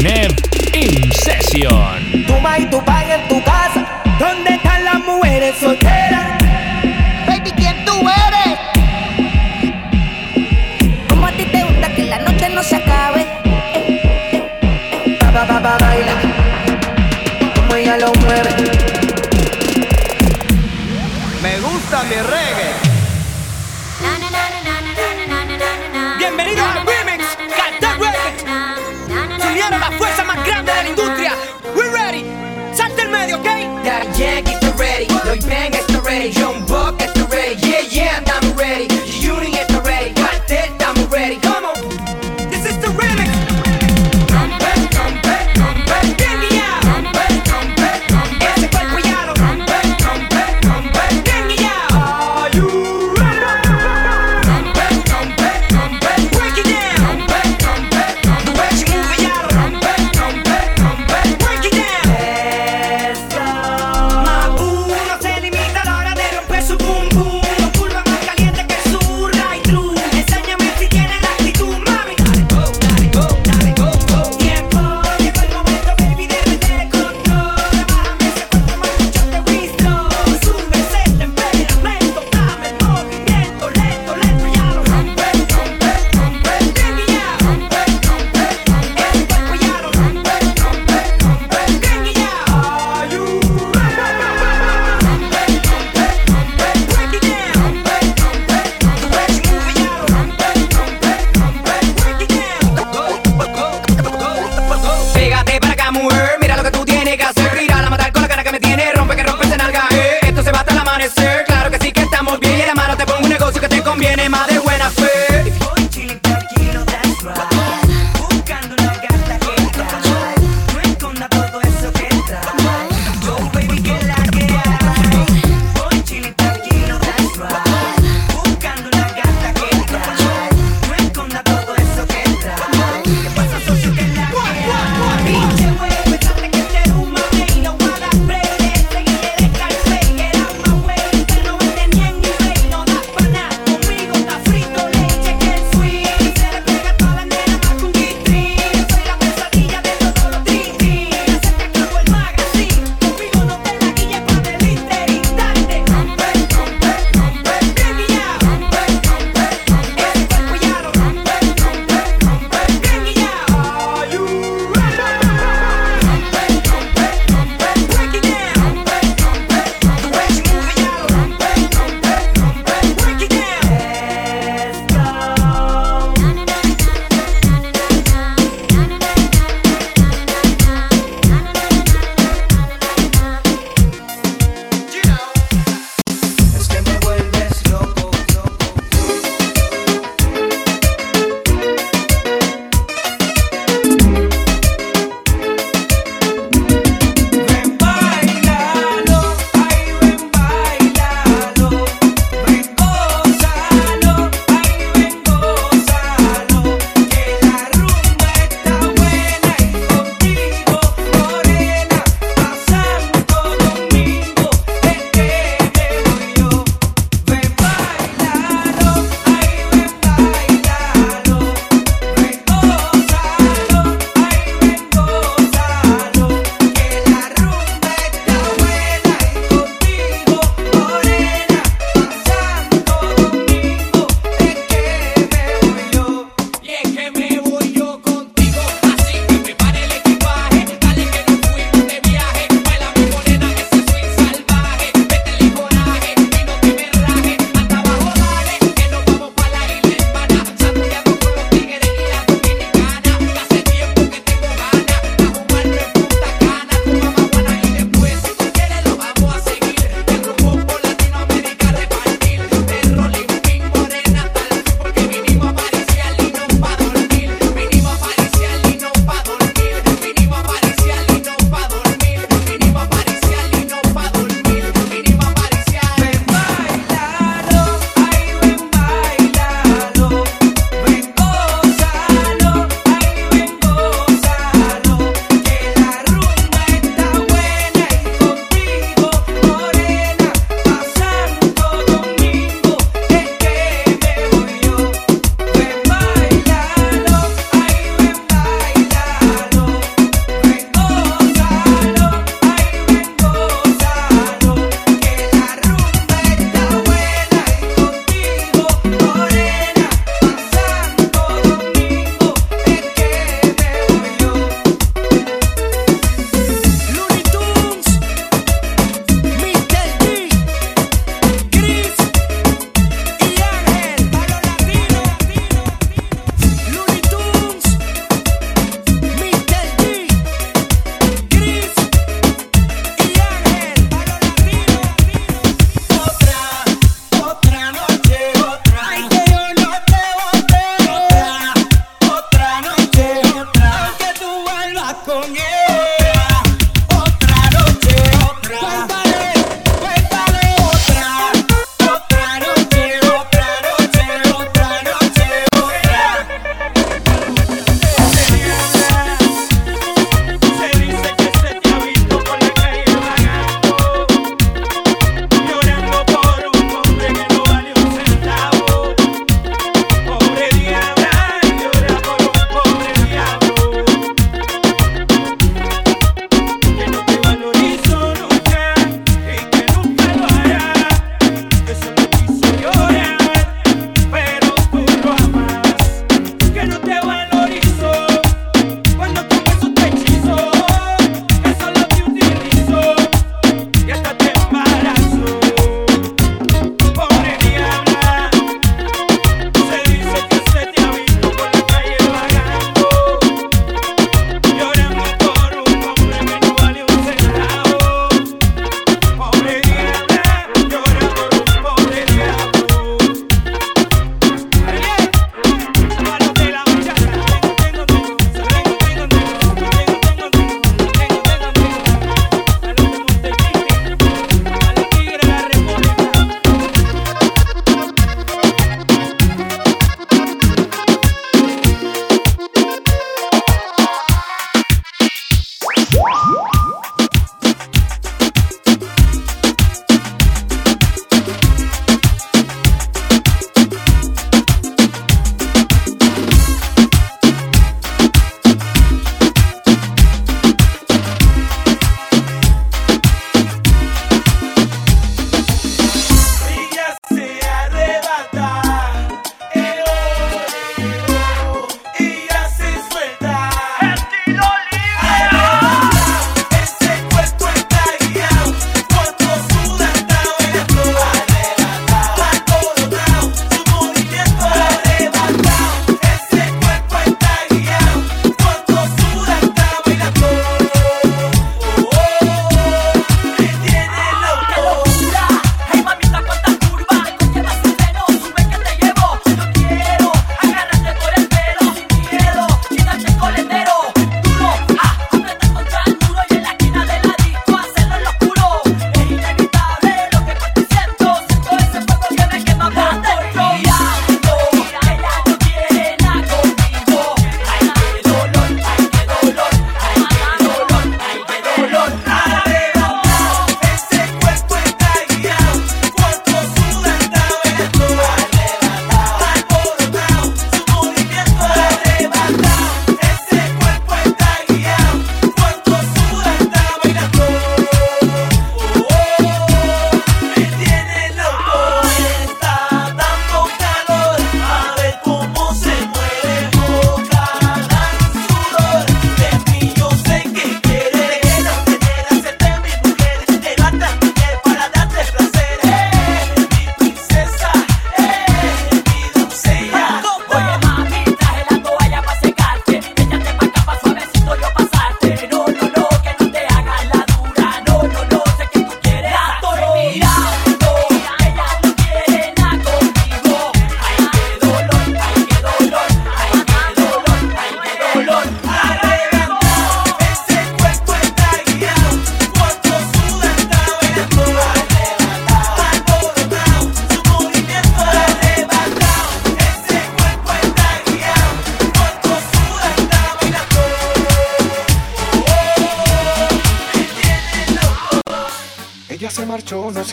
In Session. Toma y tu en tu casa. ¿Dónde están las mujeres solteras? yeah, get ready. 너희 bang get the ready. 좀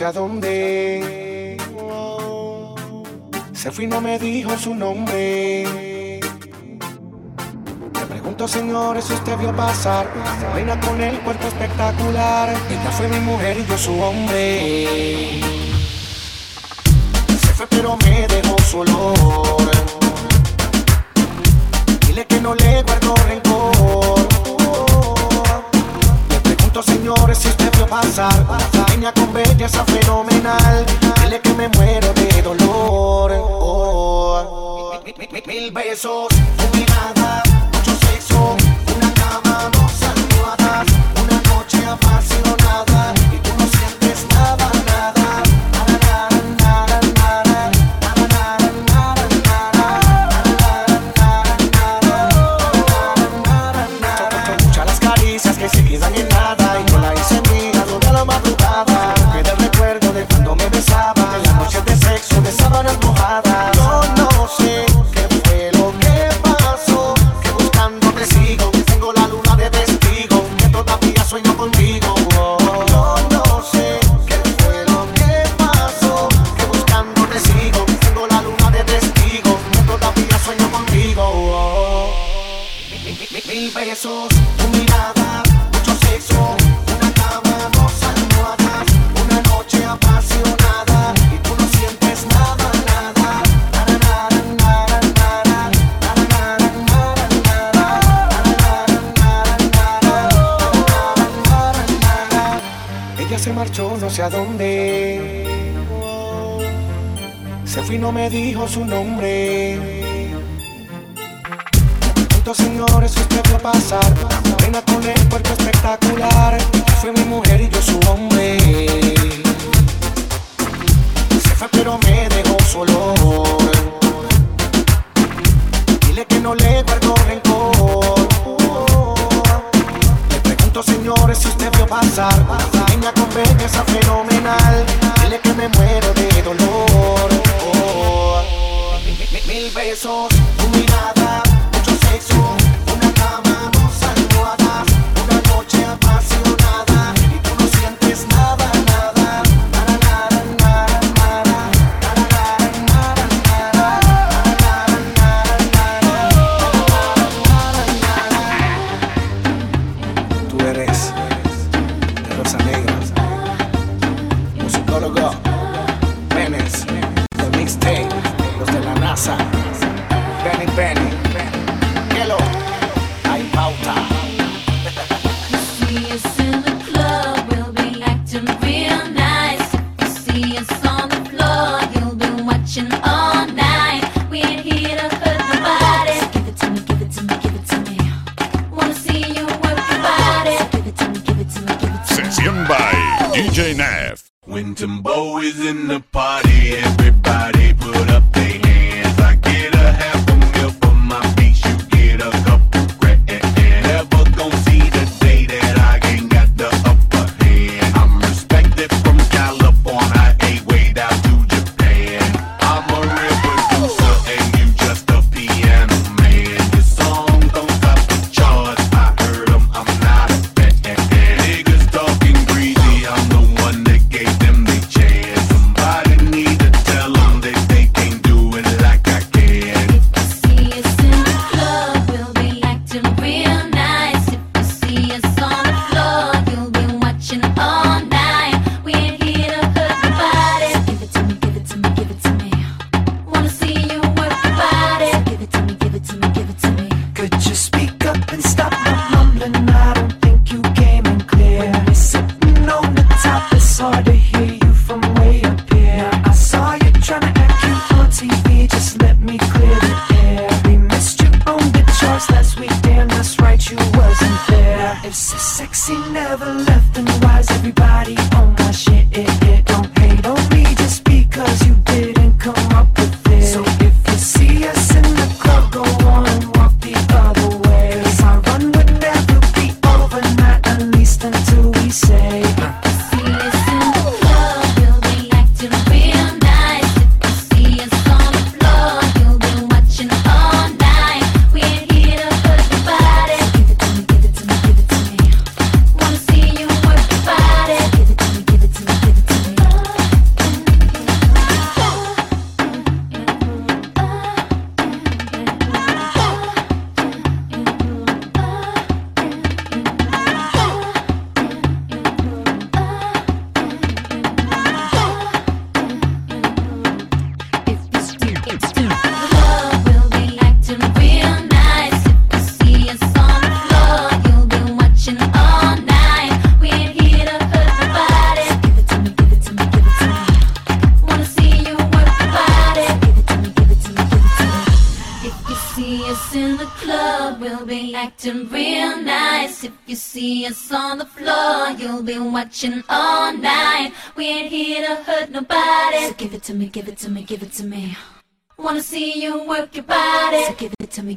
hacia. Se fue y no me dijo su nombre. Le pregunto, señores, si usted vio pasar una reina con el cuerpo espectacular. Ella fue mi mujer y yo su hombre. Se fue, pero me dejó solo. belleza fenomenal. Dile que me muero de dolor. Oh. oh, oh. Mil besos. Se fue y no me dijo su nombre. Tantos señores, usted vio pasar. Reina con el cuerpo espectacular. Fue mi mujer y yo su hombre. Se fue, pero me dejó solo. Dile que no le guardo rencor si usted vio pasar una pequeña con belleza fenomenal. Dile que me muero de dolor. Oh. oh, oh. Mil, mil, mil besos, tu mirada, mucho sexo.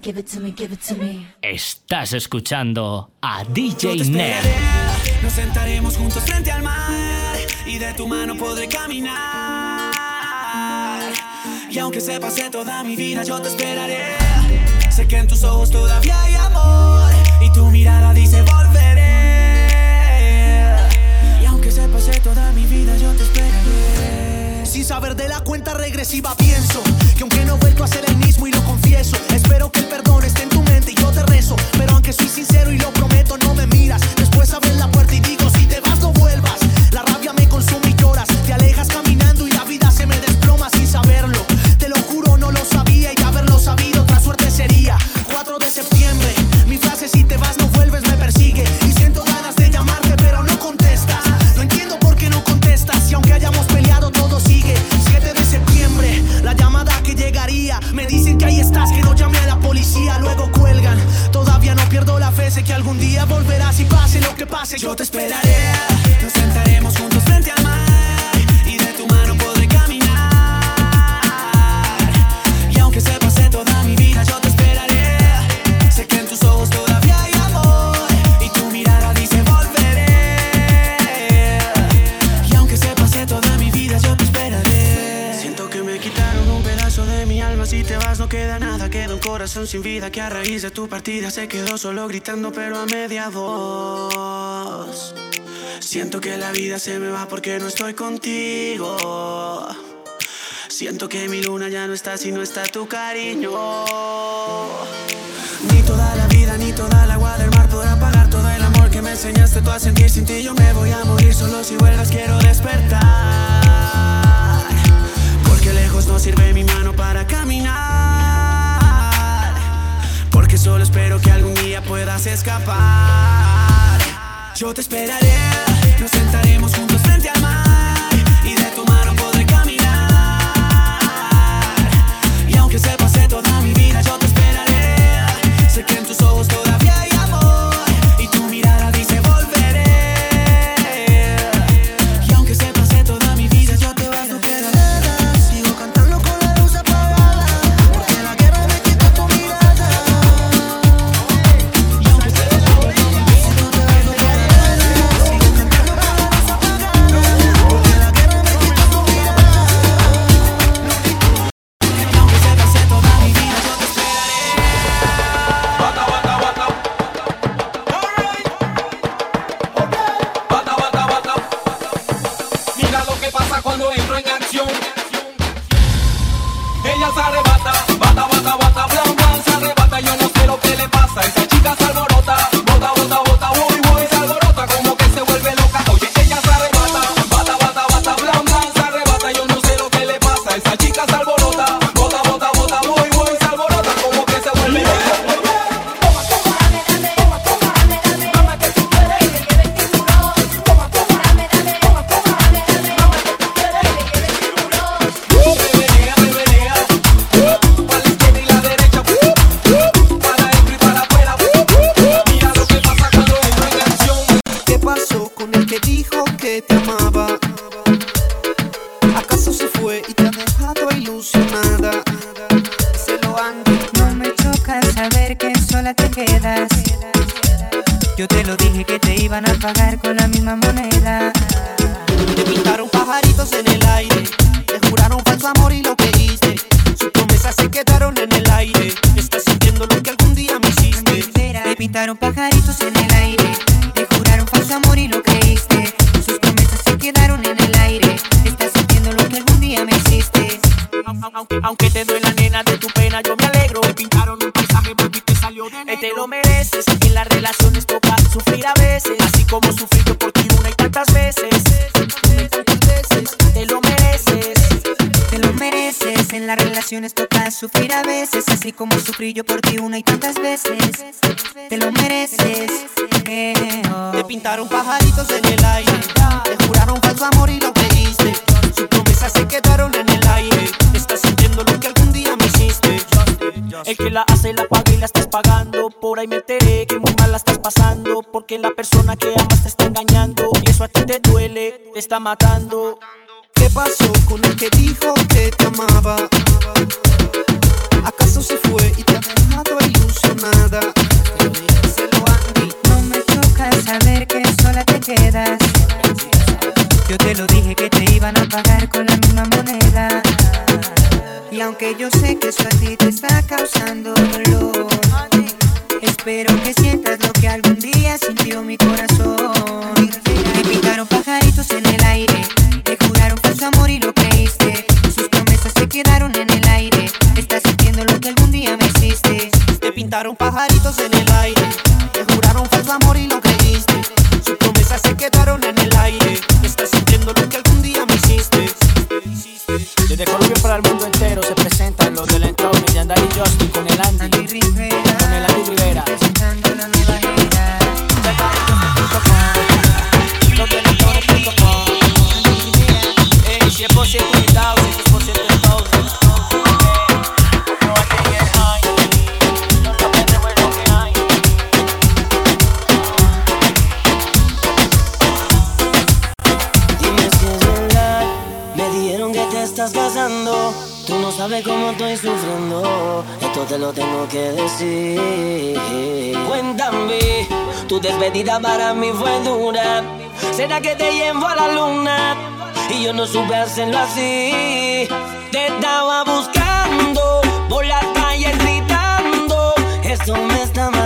give it to me, give it to me. Estás escuchando a DJ Ned. Nos sentaremos juntos frente al mar y de tu mano podré caminar. Y aunque se pase toda mi vida, yo te esperaré. Sé que en tus ojos todavía hay amor y tu mirada dice volveré. Y aunque se pase toda mi vida, yo te esperaré sin saber de la cuenta regresiva pienso que aunque no he vuelto a ser el mismo y lo confieso, espero que el perdón esté en tu mente y yo te rezo, pero aunque soy sincero y lo prometo no me miras, después abres la puerta y digo si te vas no partida se quedó solo gritando pero a media voz. Siento que la vida se me va porque no estoy contigo. Siento que mi luna ya no está si no está tu cariño. Ni toda la vida ni toda el agua del mar podrá pagar todo el amor que me enseñaste tú a sentir sin ti. Yo me voy a morir solo si vuelvas quiero despertar. Porque lejos no sirve mi mano para caminar. Porque solo espero que algún día puedas escapar. Yo te esperaré Nos sentaremos juntos frente al mar. Porque la persona que amas te está engañando. Y eso a ti te duele, te está matando. ¿Qué pasó con el que dijo que te amaba? ¿Acaso se fue y te ha dejado ilusionada? No me choca saber que sola te quedas. Yo te lo dije que te iban a pagar con la misma moneda. Y aunque yo sé que eso a ti te está causando dolor, espero que sientas lo que algún día sintió mi corazón. Te pintaron pajaritos en el aire, te juraron falso amor y lo creíste. Sus promesas se quedaron en el aire. Estás sintiendo lo que algún día me hiciste. Te pintaron pajaritos en el aire. Esto te lo tengo que decir. Cuéntame, tu despedida para mí fue dura. ¿Será que te llevo a la luna? Y yo no supe hacerlo así. Te estaba buscando por las calles gritando. Esto me está matando.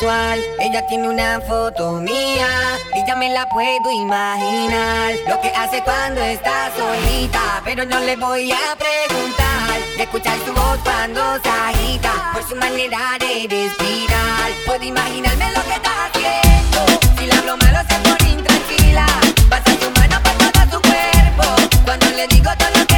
Ella tiene una foto mía y ya me la puedo imaginar. Lo que hace cuando está solita, pero no le voy a preguntar. De escuchar su voz cuando se agita, por su manera de respirar. Puedo imaginarme lo que está haciendo. Si le hablo malo se pone intranquila. Pasa su mano por todo su cuerpo. Cuando le digo todo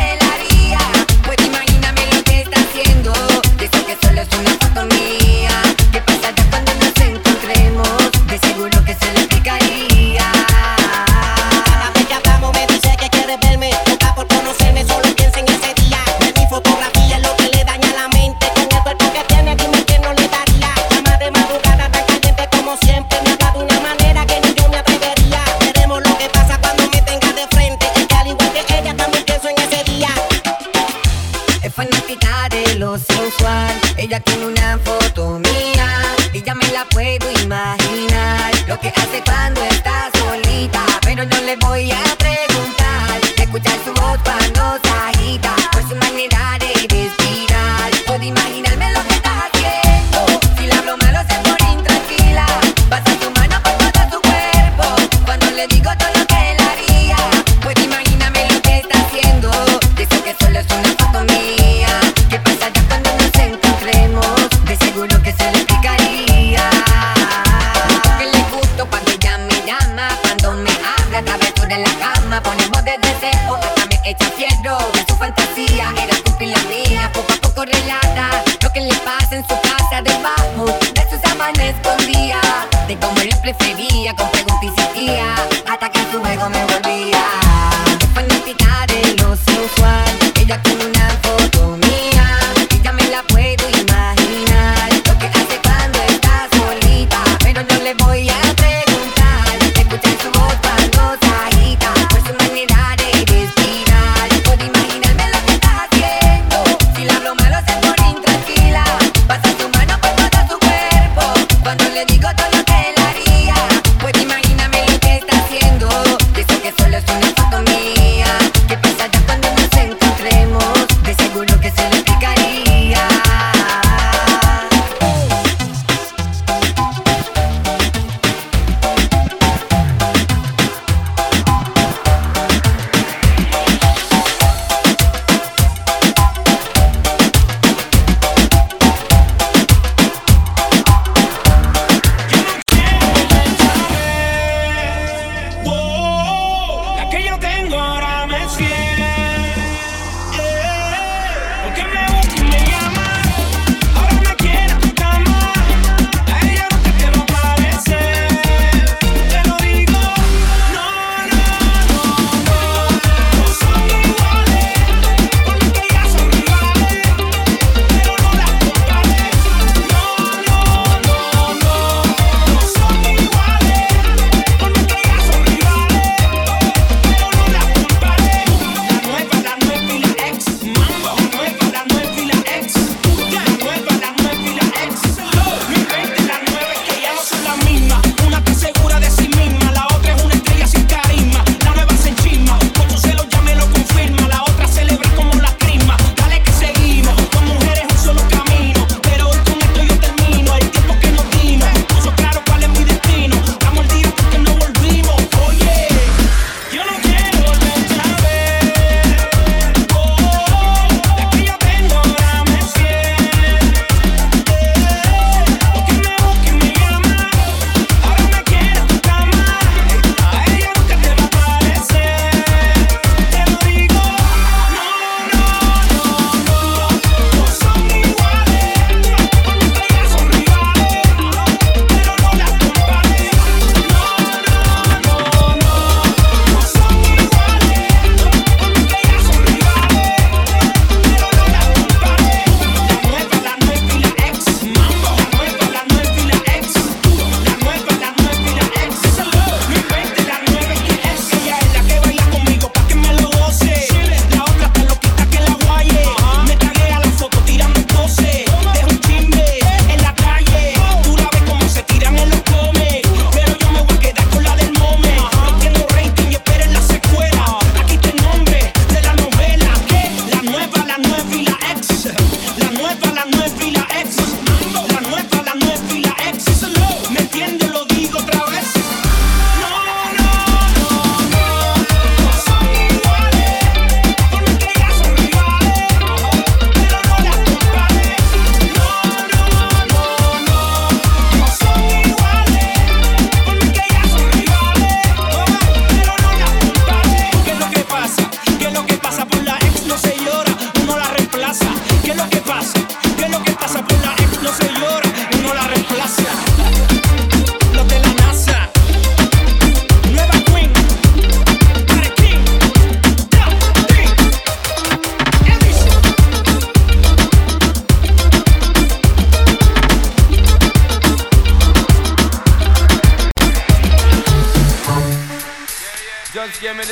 fanática de lo sensual. Ella tiene una foto mía y ya me la puedo imaginar. Lo que hace cuando está solita, pero no le voy a preguntar. Escuchar su voz cuando se agita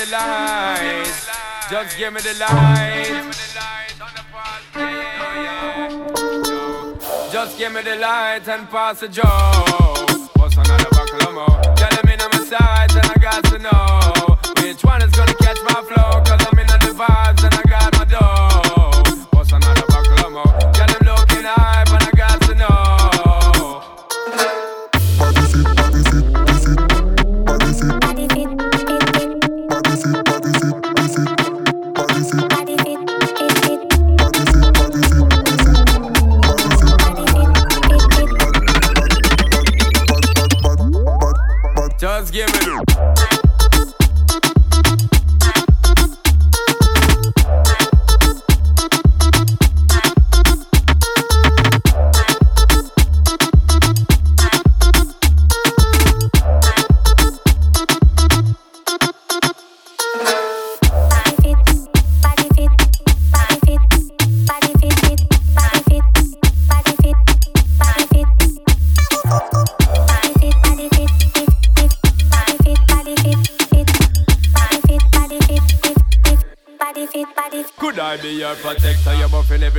the light. Just give me the light. Just give me the light and pass the joe. What's another buckle more? Tell me on my sides and I got to know which one is gonna catch my flow.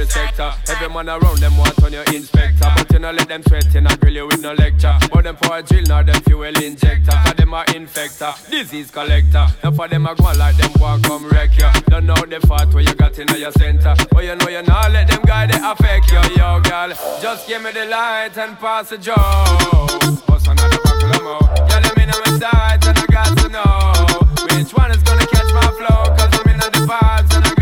Every sector. Every man around them want on your inspector. But you know, let them sweat, you not grill you with no lecture. But them for a drill, now them fuel injector. For them a infector, disease collector. Now for them a go like them want come wreck you. Don't know the fat where you got in your center. But you know you not let them guy they affect you, yo girl. Just give me the light and pass the joe. What's another buckle of more? Yeah, let me know my sides and I got to know which one is gonna catch my flow. Cause I'm in the vibes and I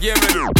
Just give me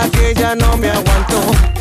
que ya no me aguanto.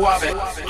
suave.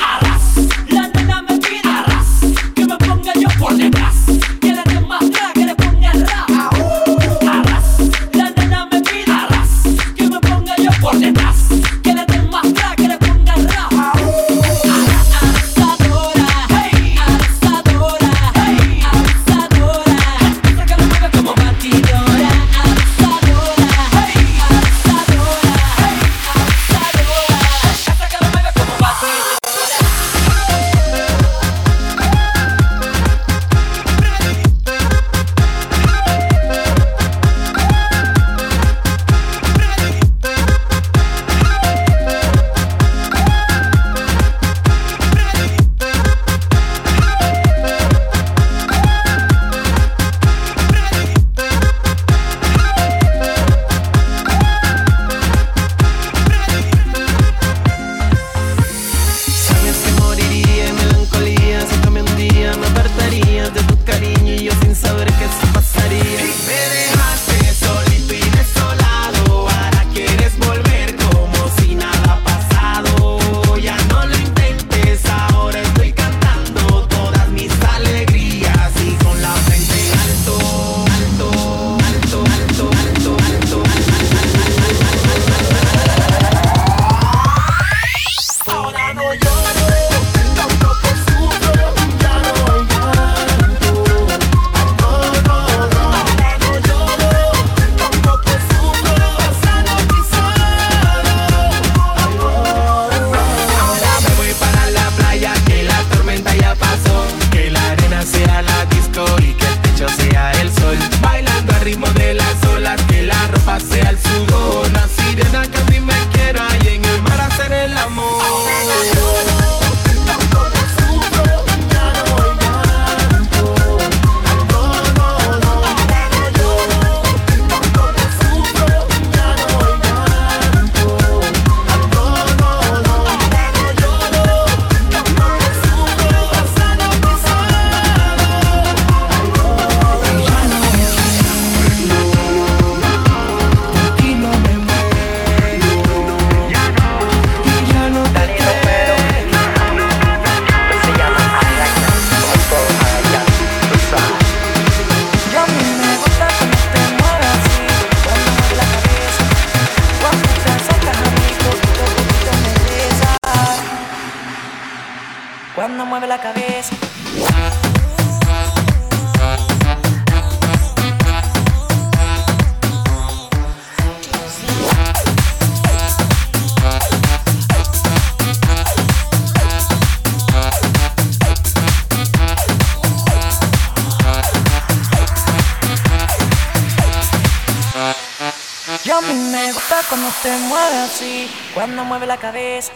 la cabeza.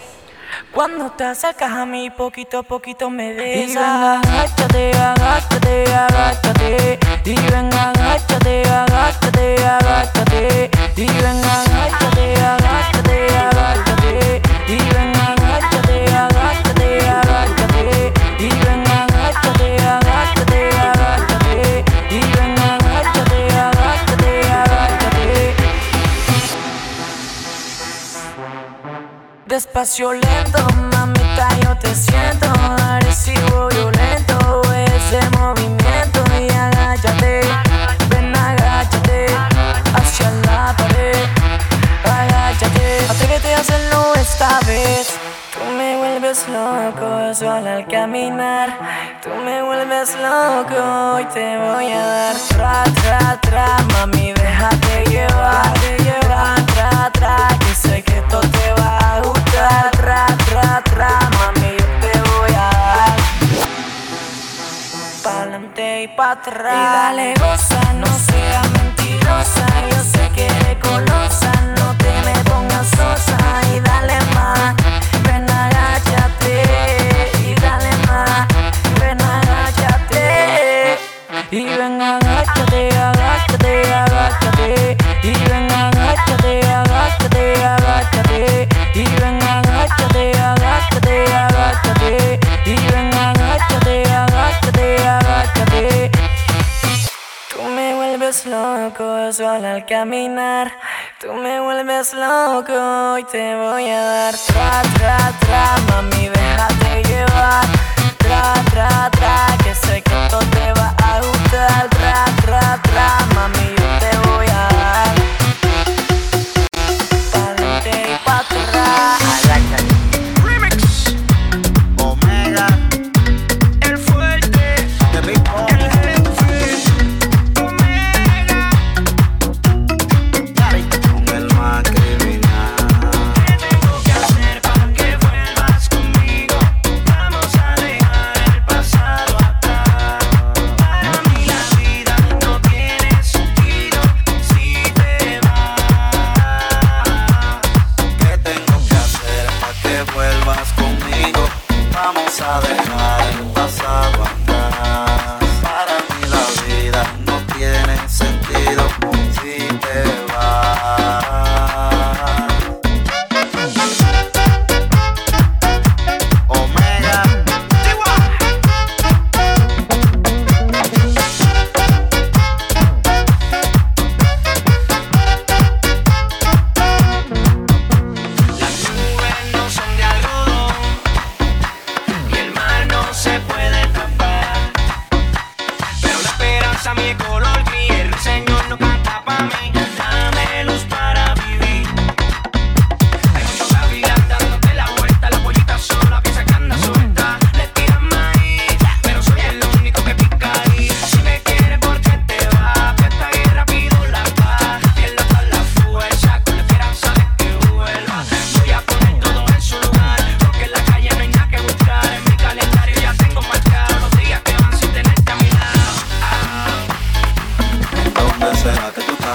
Cuando te acercas a mí, poquito a poquito me besas. Y venga, agáchate, agáchate, agáchate. Y venga, agáchate, agáchate, agáchate. caminar. Tú me vuelves loco y te voy a dar tra, tra, tra, mami, déjate llevar. Tra, tra, tra, que sé que esto te va a gustar. Tra, tra, tra, mami, yo te voy a dar.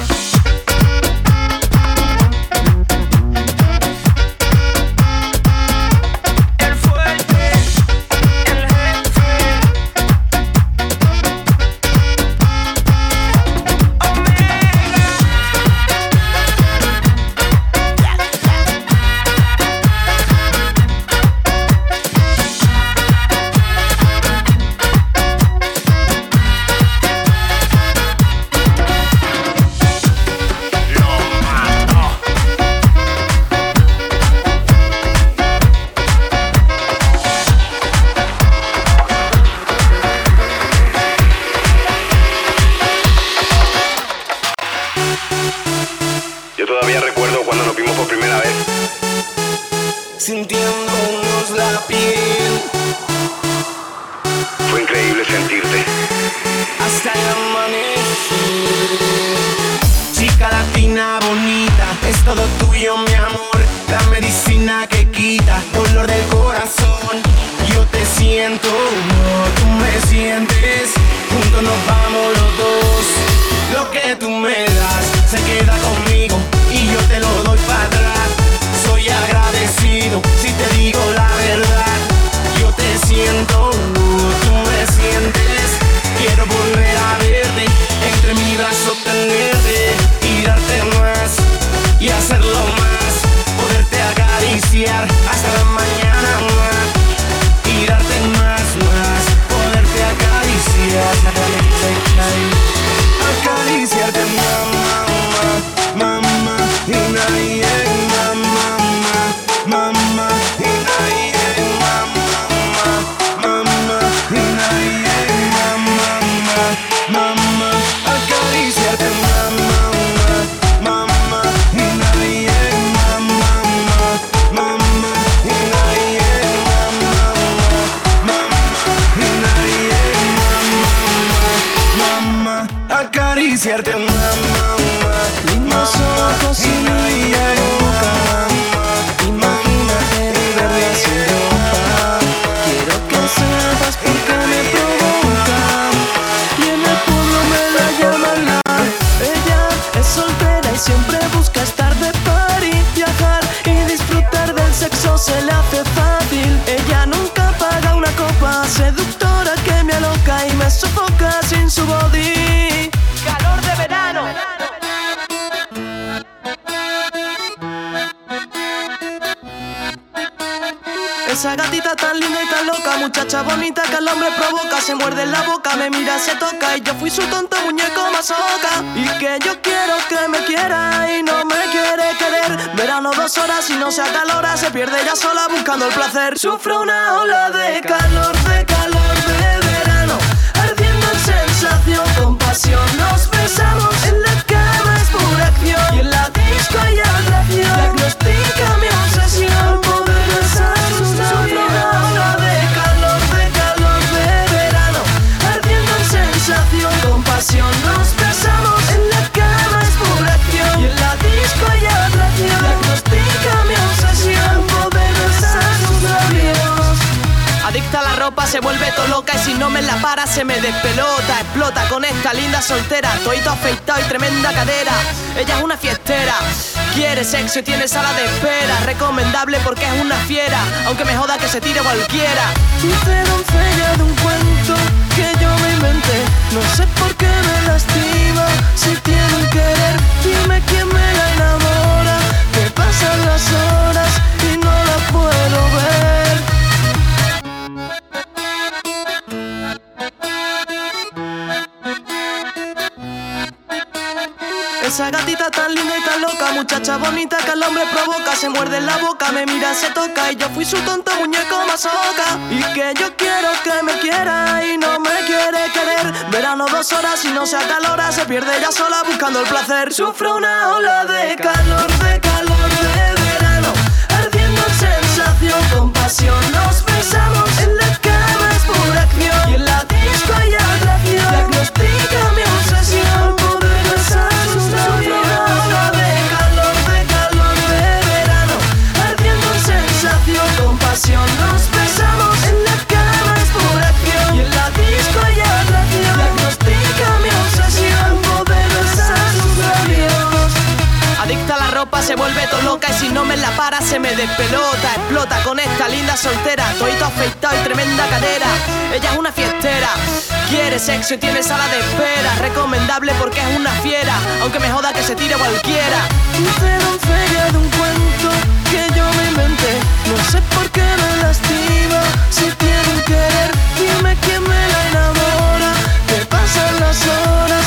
Bye. Muchacha bonita que al hombre provoca, se muerde la boca, me mira, se toca y yo fui su tonto muñeco masoca. Y que yo quiero que me quiera y no me quiere querer. Verano dos horas y no se acalora, se pierde ella sola buscando el placer. Sufro una ola de calor, de calor de verano, ardiendo en sensación, con pasión nos se vuelve todo loca y si no me la para se me despelota. Explota con esta linda soltera, toito afeitado y tremenda cadera. Ella es una fiestera, quiere sexo y tiene sala de espera. Recomendable porque es una fiera, aunque me joda que se tire cualquiera. Dulce doncella de un cuento que yo me inventé. No sé por qué me lastima si tiene un querer. Dime quién me la enamora. Esa gatita tan linda y tan loca, muchacha bonita que al hombre provoca, se muerde en la boca, me mira, se toca y yo fui su tonto muñeco masoca. Y que yo quiero que me quiera y no me quiere querer. Verano dos horas y no se acalora, se pierde ella sola buscando el placer. Sufro una ola de calor, de calor soltera, toito afeitado y tremenda cadera. Ella es una fiestera, quiere sexo y tiene sala de espera. Recomendable porque es una fiera, aunque me joda que se tire cualquiera. Dulce doncella de un cuento que yo me inventé. No sé por qué me lastima si tiene un querer. Dime quién me la enamora. Que pasan las horas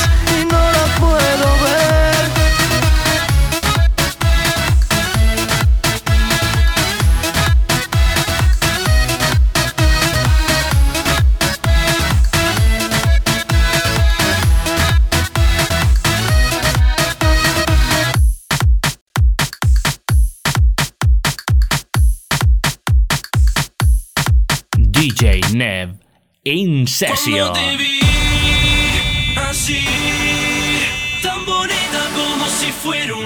Nev in session. te vi así, tan bonita como si fuera un